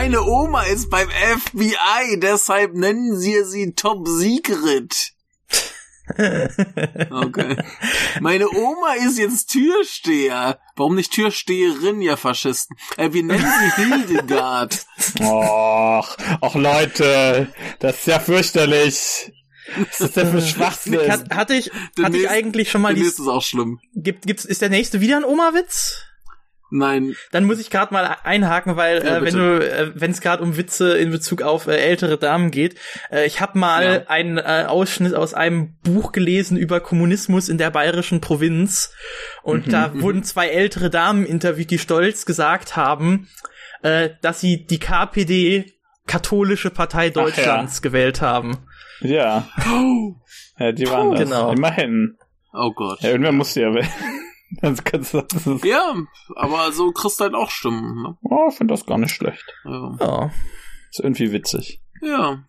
Meine Oma ist beim FBI, deshalb nennen sie sie Top Secret. Okay. Meine Oma ist jetzt Türsteher. Warum nicht Türsteherin, ihr Faschisten? Äh, wir nennen sie Hildegard. Och, och Leute, das ist ja fürchterlich. Was ist denn für Schwachsinn? Hat, hatte ich, hatte ich eigentlich schon mal die, nächste ist auch schlimm. gibt, gibt's, ist der nächste wieder ein Oma-Witz? Nein, Dann muss ich gerade mal einhaken, weil Ja, äh, wenn du, äh, wenn es gerade um Witze in Bezug auf äh, ältere Damen geht, äh, ich habe mal Ja. einen äh, Ausschnitt aus einem Buch gelesen über Kommunismus in der bayerischen Provinz und Mhm, da wurden zwei ältere Damen interviewt, die stolz gesagt haben, äh, dass sie die KPD katholische Partei Deutschlands gewählt haben. Ja. Ja, die waren das. Genau. Immerhin. oh Gott. Ja, irgendwer musste ja wählen. Sonst kannst du das ist, Ja, aber so kriegst du halt auch Stimmen. Ne? Oh, ich finde das gar nicht schlecht. Ja. Ja. Ist irgendwie witzig. ja.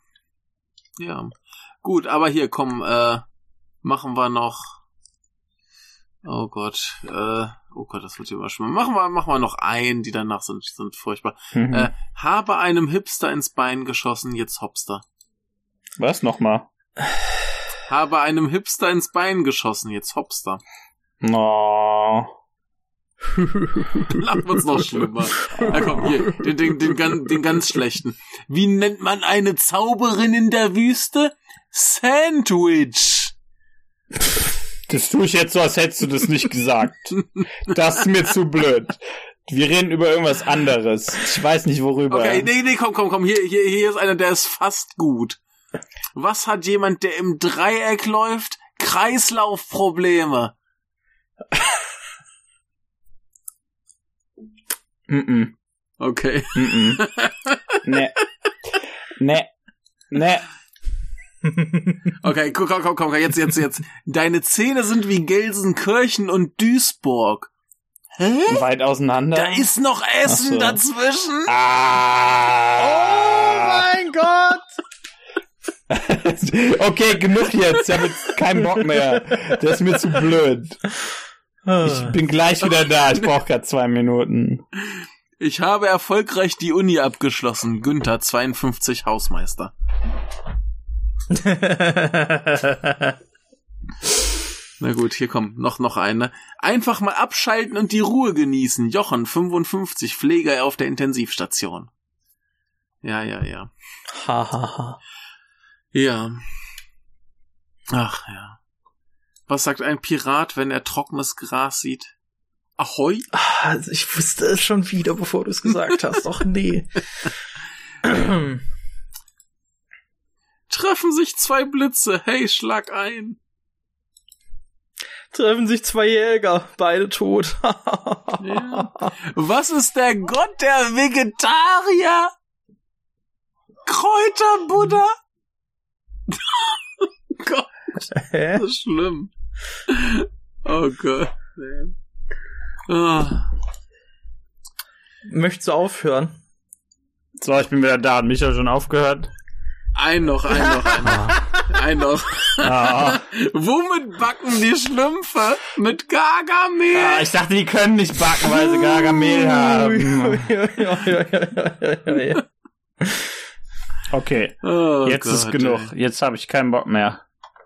Ja. Gut, aber hier, komm, äh, machen wir noch. Oh Gott, äh, oh Gott, das wird hier immer schlimmer. Machen wir, machen wir noch einen, die danach sind, sind furchtbar. Mhm. Äh, habe einem Hipster ins Bein geschossen, jetzt Hopster. Was nochmal? Habe einem Hipster ins Bein geschossen, jetzt Hopster. No. Dann wird's noch schlimmer. Na komm, hier, den, den, den, gan- den ganz schlechten. Wie nennt man eine Zauberin in der Wüste? Sandwich. Das tue ich jetzt so, als hättest du das nicht gesagt. Das ist mir zu blöd. Wir reden über irgendwas anderes. Ich weiß nicht worüber. Okay, nee, nee, komm, komm, komm. Hier, hier, hier ist einer, der ist fast gut. Was hat jemand, der im Dreieck läuft? Kreislaufprobleme. Mm Okay. -mm. Mm. Nee. Nee. Nee. Okay, komm, komm, komm, komm, jetzt, jetzt, jetzt. Deine Zähne sind wie Gelsenkirchen und Duisburg. Hä? Weit auseinander. Da ist noch Essen so. dazwischen. Ah. Oh mein Gott! okay, genug jetzt. Ich habe jetzt keinen Bock mehr. Das ist mir zu blöd. Ich bin gleich wieder da. Ich brauche gerade zwei Minuten. Ich habe erfolgreich die Uni abgeschlossen. Günther, 52 Hausmeister. Na gut, hier kommt noch, noch eine. Einfach mal abschalten und die Ruhe genießen. Jochen, 55, Pfleger auf der Intensivstation. Ja, ja, ja. ha, ha, ha. Ja. Ach ja. Was sagt ein Pirat, wenn er trockenes Gras sieht? Ahoi? Ah, Ich wusste es schon wieder, bevor du es gesagt hast. Ach nee. Treffen sich zwei Blitze. Hey, schlag ein. Treffen sich zwei Jäger, beide tot. Ja. Was ist der Gott der Vegetarier? Kräuterbuddha? Gott, Hä? das ist schlimm. Oh Gott. Ah. Möchtest du aufhören? So, ich bin wieder da. Hat Micha schon aufgehört? Ein noch, ein noch, ein noch. Ein noch. Ah. Womit backen die Schlümpfe? Mit Gargamel? Ah, ich dachte, die können nicht backen, weil sie Gargamel haben. Okay, Oh jetzt ist Gott, genug. ey. Jetzt habe ich keinen Bock mehr.